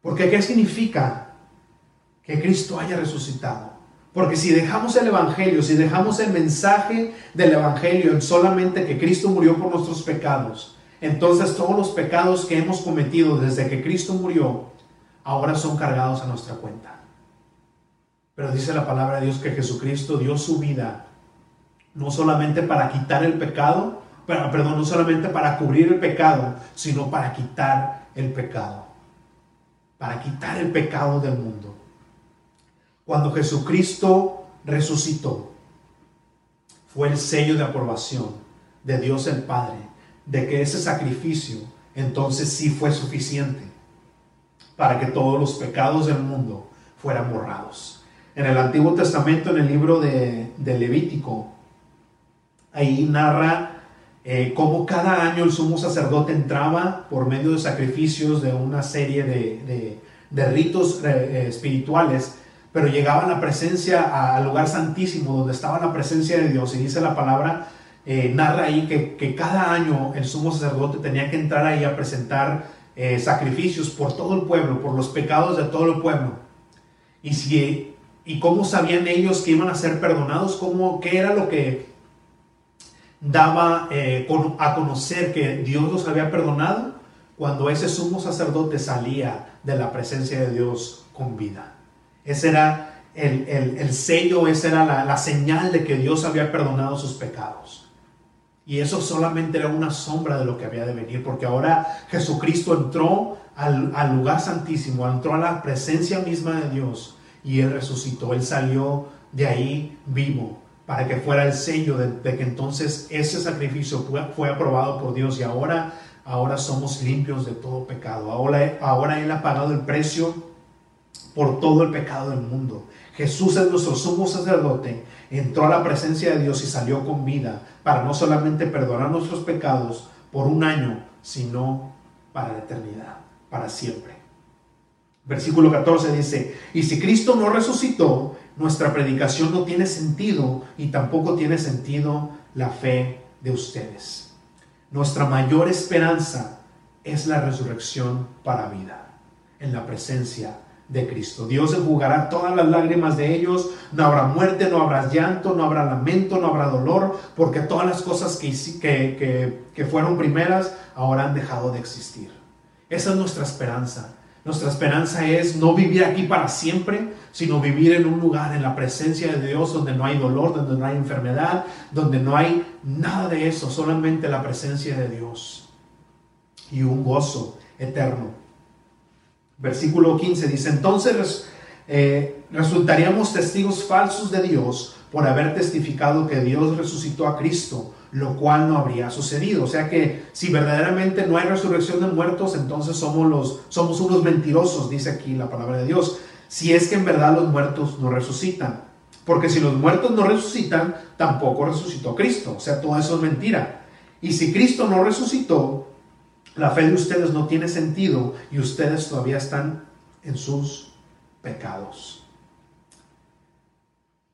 Porque ¿qué significa que Cristo haya resucitado? Porque si dejamos el Evangelio, si dejamos el mensaje del Evangelio en solamente que Cristo murió por nuestros pecados, entonces todos los pecados que hemos cometido desde que Cristo murió, ahora son cargados a nuestra cuenta. Pero dice la palabra de Dios que Jesucristo dio su vida no solamente para quitar el pecado, perdón, no solamente para cubrir el pecado, sino para quitar el pecado. Para quitar el pecado del mundo cuando Jesucristo resucitó, fue el sello de aprobación de Dios el Padre, de que ese sacrificio entonces sí fue suficiente para que todos los pecados del mundo fueran borrados. En el Antiguo Testamento, en el libro de, Levítico, ahí narra eh, cómo cada año el sumo sacerdote entraba por medio de sacrificios de una serie de, de ritos eh, espirituales, pero llegaba a presencia, al lugar santísimo, donde estaba la presencia de Dios, y dice la palabra, eh, narra ahí que, cada año el sumo sacerdote tenía que entrar ahí a presentar eh, sacrificios por todo el pueblo, por los pecados de todo el pueblo. Y, si, y cómo sabían ellos que iban a ser perdonados, cómo, qué era lo que daba eh, a conocer que Dios los había perdonado cuando ese sumo sacerdote salía de la presencia de Dios con vida. Ese era el, el, sello, esa era la, la, señal de que Dios había perdonado sus pecados. Y eso solamente era una sombra de lo que había de venir, porque ahora Jesucristo entró al, al lugar santísimo, entró a la presencia misma de Dios y Él resucitó, Él salió de ahí vivo para que fuera el sello de, que entonces ese sacrificio fue, fue, aprobado por Dios y ahora, ahora somos limpios de todo pecado. Ahora, ahora Él ha pagado el precio por todo el pecado del mundo. Jesús es nuestro sumo sacerdote, entró a la presencia de Dios y salió con vida para no solamente perdonar nuestros pecados por un año, sino para la eternidad, para siempre. Versículo 14 dice, y si Cristo no resucitó, nuestra predicación no tiene sentido y tampoco tiene sentido la fe de ustedes. Nuestra mayor esperanza es la resurrección para vida, en la presencia de Cristo. Dios enjugará todas las lágrimas de ellos, no habrá muerte, no habrá llanto, no habrá lamento, no habrá dolor, porque todas las cosas que, que, que fueron primeras ahora han dejado de existir. Esa es nuestra esperanza. Nuestra esperanza es no vivir aquí para siempre, sino vivir en un lugar, en la presencia de Dios, donde no hay dolor, donde no hay enfermedad, donde no hay nada de eso, solamente la presencia de Dios y un gozo eterno. Versículo 15 dice, entonces eh, resultaríamos testigos falsos de Dios por haber testificado que Dios resucitó a Cristo, lo cual no habría sucedido. O sea que si verdaderamente no hay resurrección de muertos, entonces somos, los, somos unos mentirosos, dice aquí la palabra de Dios. Si es que en verdad los muertos no resucitan. Porque si los muertos no resucitan, tampoco resucitó Cristo. O sea, todo eso es mentira. Y si Cristo no resucitó, la fe de ustedes no tiene sentido y ustedes todavía están en sus pecados.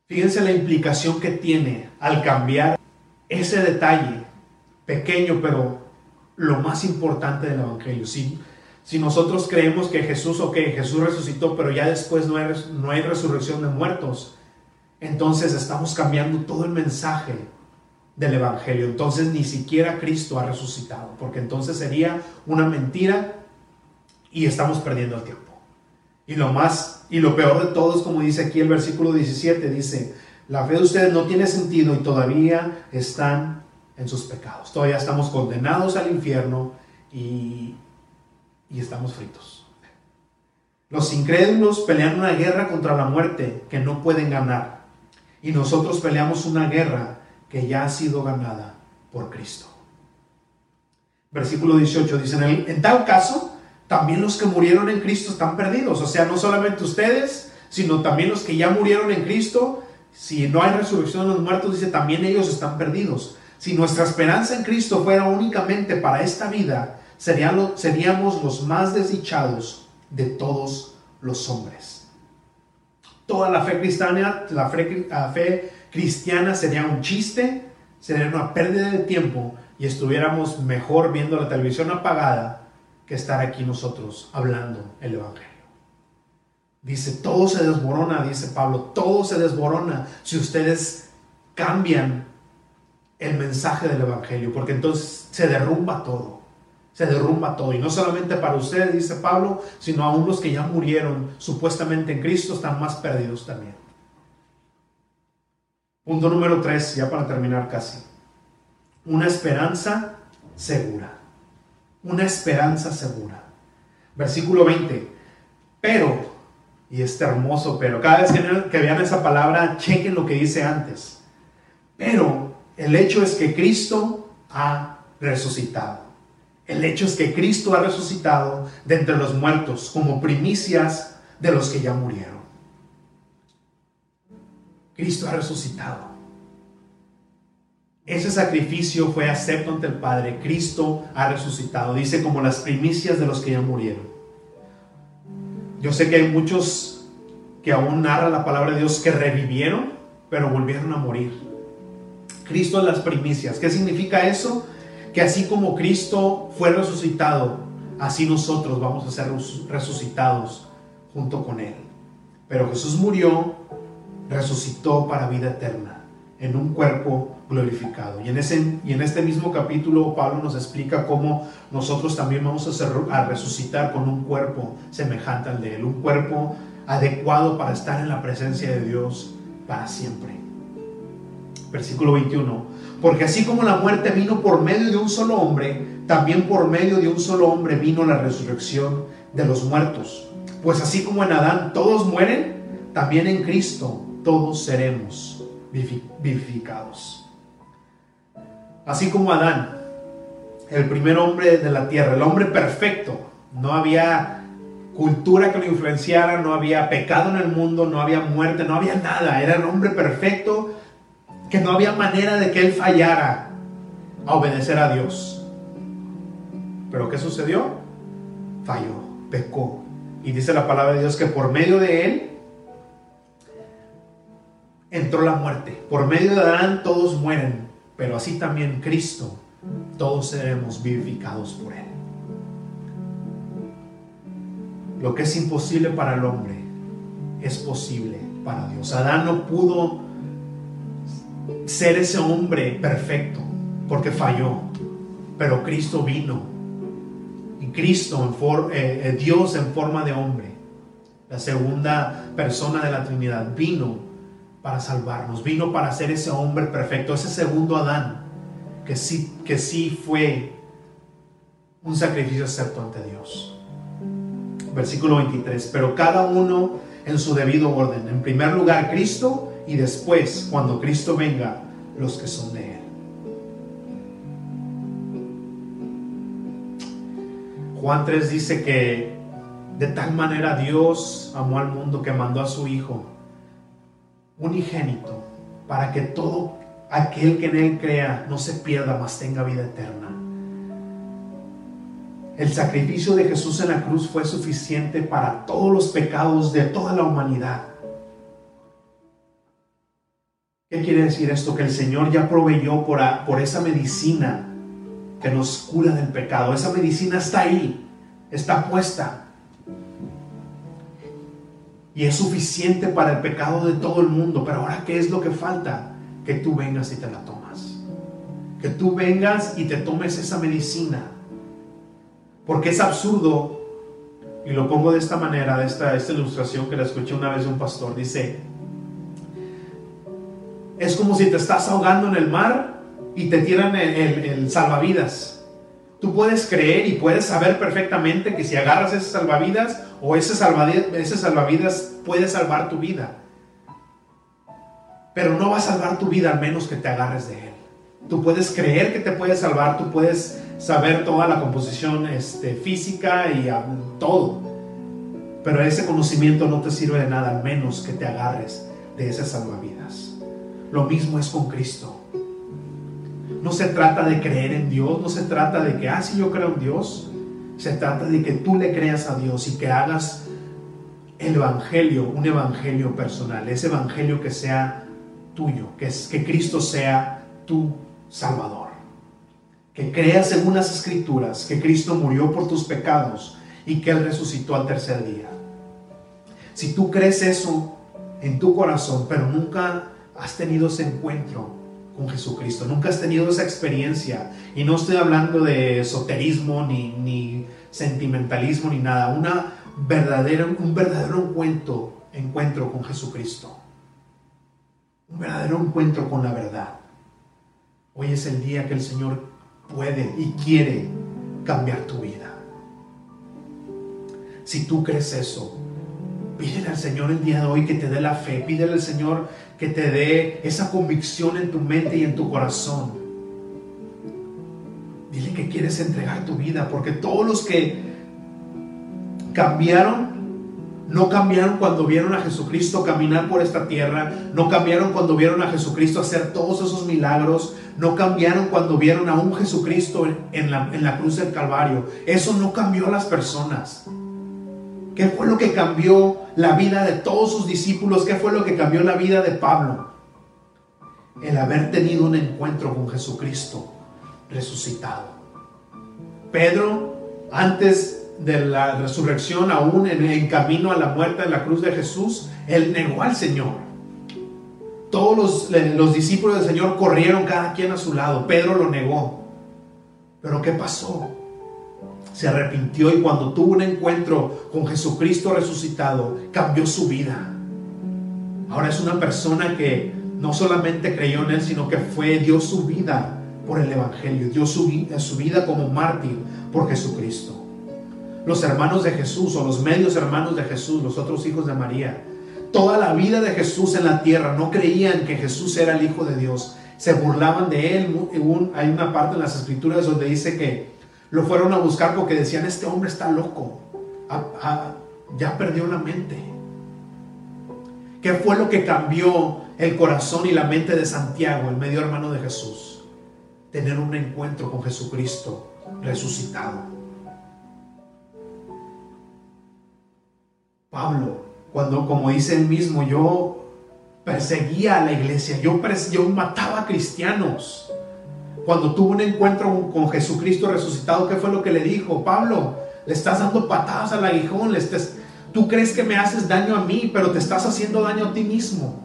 Fíjense la implicación que tiene al cambiar ese detalle pequeño, pero lo más importante del Evangelio. Si, si nosotros creemos que Jesús, ok, Jesús resucitó, pero ya después no hay, no hay resurrección de muertos, entonces estamos cambiando todo el mensaje del Evangelio. Entonces ni siquiera Cristo ha resucitado, porque entonces sería una mentira y estamos perdiendo el tiempo. Y lo más y lo peor de todo es como dice aquí el versículo 17, dice, la fe de ustedes no tiene sentido y todavía están en sus pecados. Todavía estamos condenados al infierno y, y estamos fritos. Los incrédulos pelean una guerra contra la muerte que no pueden ganar. Y nosotros peleamos una guerra que ya ha sido ganada por Cristo. Versículo 18 dice, en, tal caso, también los que murieron en Cristo están perdidos. O sea, no solamente ustedes, sino también los que ya murieron en Cristo si no hay resurrección de los muertos, dice, también ellos están perdidos. Si nuestra esperanza en Cristo fuera únicamente para esta vida, seríamos los más desdichados de todos los hombres. Toda la fe cristiana, la fe, la fe cristiana sería un chiste, sería una pérdida de tiempo y estuviéramos mejor viendo la televisión apagada que estar aquí nosotros hablando el Evangelio. Dice, todo se desborona, dice Pablo, todo se desborona si ustedes cambian el mensaje del Evangelio, porque entonces se derrumba todo, se derrumba todo. Y no solamente para ustedes, dice Pablo, sino aún los que ya murieron supuestamente en Cristo están más perdidos también. Punto número tres, ya para terminar casi. Una esperanza segura. Una esperanza segura. Versículo 20. Pero y este hermoso pero. Cada vez que, vean esa palabra, chequen lo que dice antes. Pero el hecho es que Cristo ha resucitado. El hecho es que Cristo ha resucitado de entre los muertos como primicias de los que ya murieron. Cristo ha resucitado. Ese sacrificio fue acepto ante el Padre. Cristo ha resucitado. Dice como las primicias de los que ya murieron. Yo sé que hay muchos que aún narra la palabra de Dios que revivieron, pero volvieron a morir. Cristo las primicias. ¿Qué significa eso? Que así como Cristo fue resucitado, así nosotros vamos a ser resucitados junto con Él. Pero Jesús murió, resucitó para vida eterna, en un cuerpo glorificado. Y en, ese, y en este mismo capítulo Pablo nos explica cómo nosotros también vamos a, ser, a resucitar con un cuerpo semejante al de Él, un cuerpo adecuado para estar en la presencia de Dios para siempre. Versículo 21. Porque así como la muerte vino por medio de un solo hombre, también por medio de un solo hombre vino la resurrección de los muertos. Pues así como en Adán todos mueren, también en Cristo todos seremos vivificados. Así como Adán, el primer hombre de la tierra, el hombre perfecto, no había cultura que lo influenciara, no había pecado en el mundo, no había muerte, no había nada, era el hombre perfecto que no había manera de que él fallara a obedecer a Dios. Pero ¿qué sucedió? Falló, pecó. Y dice la palabra de Dios que por medio de él entró la muerte. Por medio de Adán todos mueren, pero así también Cristo, todos seremos vivificados por él. Lo que es imposible para el hombre es posible para Dios. Adán no pudo ser ese hombre perfecto, porque falló, pero Cristo vino. Y Cristo, en eh, eh, Dios en forma de hombre, la segunda persona de la Trinidad, vino para salvarnos, vino para ser ese hombre perfecto, ese segundo Adán, que sí, que sí fue un sacrificio acepto ante Dios. Versículo 23, pero cada uno en su debido orden. En primer lugar, Cristo y después, cuando Cristo venga, los que son de Él. Juan 3 dice que de tal manera Dios amó al mundo que mandó a su Hijo unigénito para que todo aquel que en Él crea no se pierda, mas tenga vida eterna. El sacrificio de Jesús en la cruz fue suficiente para todos los pecados de toda la humanidad. ¿Qué quiere decir esto? Que el Señor ya proveyó por, por esa medicina que nos cura del pecado. Esa medicina está ahí, está puesta. Y es suficiente para el pecado de todo el mundo. Pero ahora, ¿qué es lo que falta? Que tú vengas y te la tomas. Que tú vengas y te tomes esa medicina. Porque es absurdo, y lo pongo de esta manera, de esta, esta ilustración que la escuché una vez de un pastor. Dice, es como si te estás ahogando en el mar y te tiran el, salvavidas. Tú puedes creer y puedes saber perfectamente que si agarras ese salvavidas o ese salvavidas, ese puede salvar tu vida. Pero no va a salvar tu vida al menos que te agarres de él. Tú puedes creer que te puede salvar, tú puedes saber toda la composición este, física y todo. Pero ese conocimiento no te sirve de nada al menos que te agarres de ese salvavidas. Lo mismo es con Cristo. No se trata de creer en Dios, no se trata de que, ah, sí, yo creo en Dios. Se trata de que tú le creas a Dios y que hagas el Evangelio, un Evangelio personal, ese Evangelio que sea tuyo, que, es, que Cristo sea tu Salvador. Que creas en unas escrituras, que Cristo murió por tus pecados y que Él resucitó al tercer día. Si tú crees eso en tu corazón, pero nunca has tenido ese encuentro con Jesucristo, nunca has tenido esa experiencia. Y no estoy hablando de esoterismo ni, ni sentimentalismo ni nada, una un verdadero encuentro, encuentro con Jesucristo. Un verdadero encuentro con la verdad. Hoy es el día que el Señor puede y quiere cambiar tu vida. Si tú crees eso, pídele al Señor el día de hoy que te dé la fe. Pídele al Señor que te dé esa convicción en tu mente y en tu corazón. Dile que quieres entregar tu vida, porque todos los que cambiaron, no cambiaron cuando vieron a Jesucristo caminar por esta tierra, no cambiaron cuando vieron a Jesucristo hacer todos esos milagros, no cambiaron cuando vieron a un Jesucristo en la, en la cruz del Calvario. Eso no cambió a las personas. ¿Qué fue lo que cambió la vida de todos sus discípulos? ¿Qué fue lo que cambió la vida de Pablo? El haber tenido un encuentro con Jesucristo resucitado. Pedro, antes de la resurrección, aún en, el camino a la muerte en la cruz de Jesús, él negó al Señor. Todos los, los discípulos del Señor corrieron cada quien a su lado. Pedro lo negó. Pero ¿qué pasó? Se arrepintió y cuando tuvo un encuentro con Jesucristo resucitado, cambió su vida. Ahora es una persona que no solamente creyó en Él, sino que fue, dio su vida por el Evangelio, dio su, su vida como mártir por Jesucristo. Los hermanos de Jesús o los medios hermanos de Jesús, los otros hijos de María, toda la vida de Jesús en la tierra no creían que Jesús era el Hijo de Dios, se burlaban de él. Hay una parte en las escrituras donde dice que lo fueron a buscar porque decían, este hombre está loco, ya perdió la mente. ¿Qué fue lo que cambió el corazón y la mente de Santiago, el medio hermano de Jesús? Tener un encuentro con Jesucristo resucitado. Pablo, cuando como dice él mismo, yo perseguía a la iglesia, yo, yo mataba a cristianos. Cuando tuvo un encuentro con Jesucristo resucitado, ¿qué fue lo que le dijo? Pablo, le estás dando patadas al aguijón, le tú crees que me haces daño a mí, pero te estás haciendo daño a ti mismo.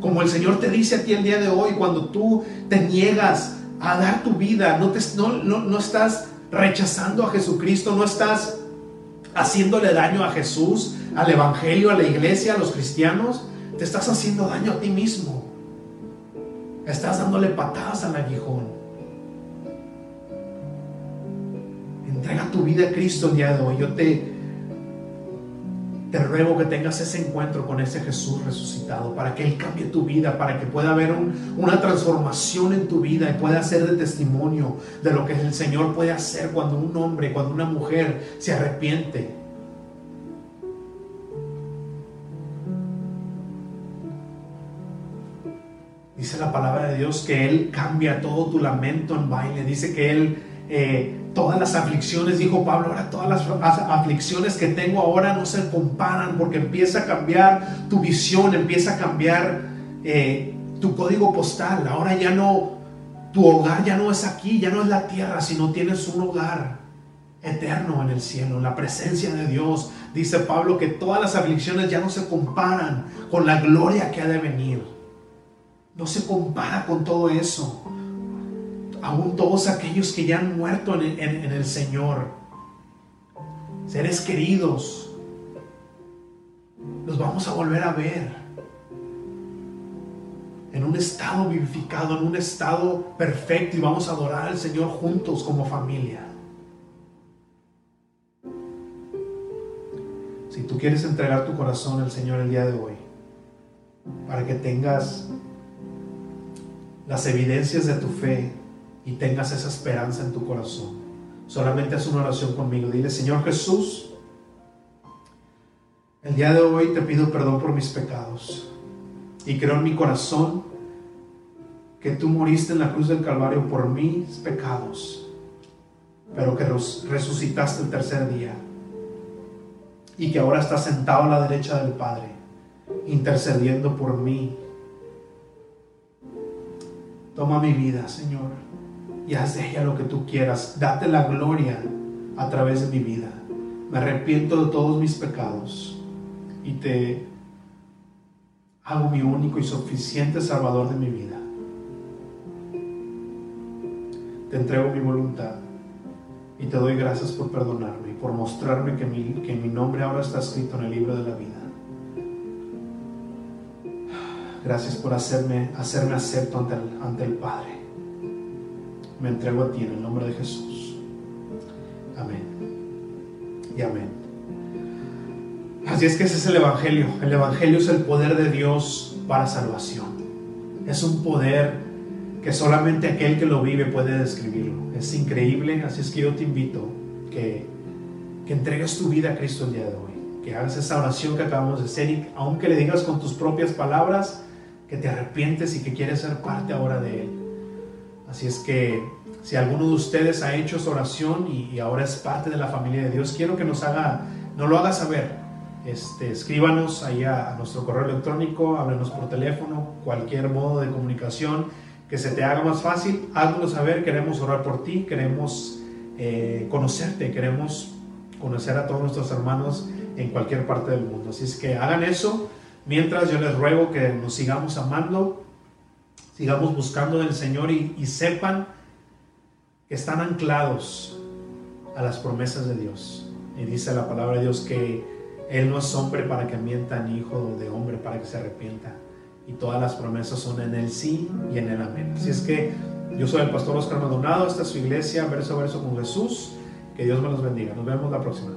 Como el Señor te dice a ti el día de hoy, cuando tú te niegas a dar tu vida, no estás rechazando a Jesucristo, no estás haciéndole daño a Jesús, al Evangelio, a la iglesia, a los cristianos, te estás haciendo daño a ti mismo. Estás dándole patadas al aguijón. Entrega tu vida a Cristo el día de hoy. Yo te, te ruego que tengas ese encuentro con ese Jesús resucitado para que Él cambie tu vida, para que pueda haber una transformación en tu vida y pueda ser de testimonio de lo que el Señor puede hacer cuando un hombre, cuando una mujer se arrepiente Dice la palabra de Dios que Él cambia todo tu lamento en baile. Dice que Él, eh, todas las aflicciones, dijo Pablo, ahora todas las aflicciones que tengo ahora no se comparan porque empieza a cambiar tu visión, empieza a cambiar eh, tu código postal. Ahora ya no, tu hogar ya no es aquí, ya no es la tierra, sino tienes un hogar eterno en el cielo, en la presencia de Dios. Dice Pablo que todas las aflicciones ya no se comparan con la gloria que ha de venir no se compara con todo eso. Aún todos aquellos que ya han muerto en, el Señor, seres queridos, los vamos a volver a ver en un estado vivificado, en un estado perfecto y vamos a adorar al Señor juntos como familia. Si tú quieres entregar tu corazón al Señor el día de hoy, para que tengas las evidencias de tu fe y tengas esa esperanza en tu corazón. Solamente haz una oración conmigo. Dile, Señor Jesús, el día de hoy te pido perdón por mis pecados. Y creo en mi corazón que tú moriste en la cruz del Calvario por mis pecados, pero que resucitaste el tercer día. Y que ahora estás sentado a la derecha del Padre, intercediendo por mí Toma mi vida, Señor, y haz de ella lo que tú quieras. Date la gloria a través de mi vida. Me arrepiento de todos mis pecados y te hago mi único y suficiente Salvador de mi vida. Te entrego mi voluntad y te doy gracias por perdonarme y por mostrarme que mi, que mi nombre ahora está escrito en el libro de la vida. Gracias por hacerme, hacerme acepto ante el, ante el Padre. Me entrego a ti en el nombre de Jesús. Amén. Y amén. Así es que ese es el Evangelio. El Evangelio es el poder de Dios para salvación. Es un poder que solamente aquel que lo vive puede describirlo. Es increíble, así es que yo te invito que, que entregues tu vida a Cristo el día de hoy. Que hagas esa oración que acabamos de hacer y aunque le digas con tus propias palabras, que te arrepientes y que quieres ser parte ahora de Él. Así es que si alguno de ustedes ha hecho esa oración y, ahora es parte de la familia de Dios, quiero que nos haga, no lo haga saber. Este, escríbanos ahí a, nuestro correo electrónico, háblenos por teléfono, cualquier modo de comunicación que se te haga más fácil, hazlo saber, queremos orar por ti, queremos eh, conocerte, queremos conocer a todos nuestros hermanos en cualquier parte del mundo. Así es que hagan eso, mientras yo les ruego que nos sigamos amando, sigamos buscando del Señor y, sepan que están anclados a las promesas de Dios. Y dice la palabra de Dios que él no es hombre para que mienta, ni hijo de hombre para que se arrepienta. Y todas las promesas son en el sí y en el amén. Así es que yo soy el pastor Oscar Maldonado, esta es su iglesia, verso a verso con Jesús. Que Dios me los bendiga. Nos vemos la próxima.